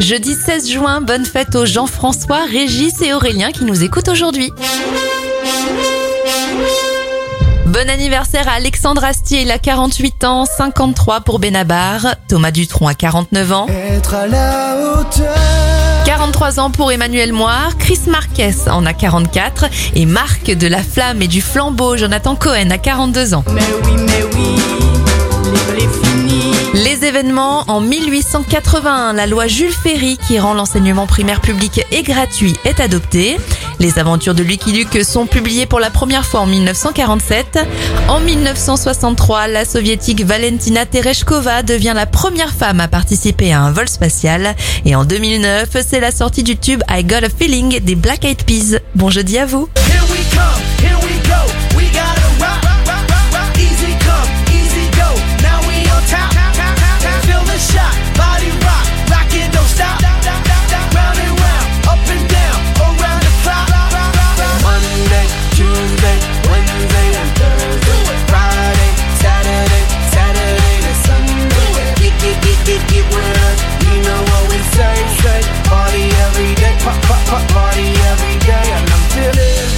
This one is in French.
Jeudi 16 juin, bonne fête aux Jean-François, Régis et Aurélien qui nous écoutent aujourd'hui. Bon anniversaire à Alexandre Astier, il a 48 ans, 53 pour Benabar, Thomas Dutronc a 49 ans. Être à la hauteur. 43 ans pour Emmanuel Moir, Chris Marquez en a 44 et Marc de la Flamme et du Flambeau, Jonathan Cohen a 42 ans. Mais oui, mais oui, en 1881, la loi Jules Ferry qui rend l'enseignement primaire public et gratuit est adoptée. Les aventures de Lucky Luke sont publiées pour la première fois en 1947. En 1963, la soviétique Valentina Tereshkova devient la première femme à participer à un vol spatial. Et en 2009, c'est la sortie du tube I Got a Feeling des Black Eyed Peas. Bon jeudi à vous every day and I'm feeling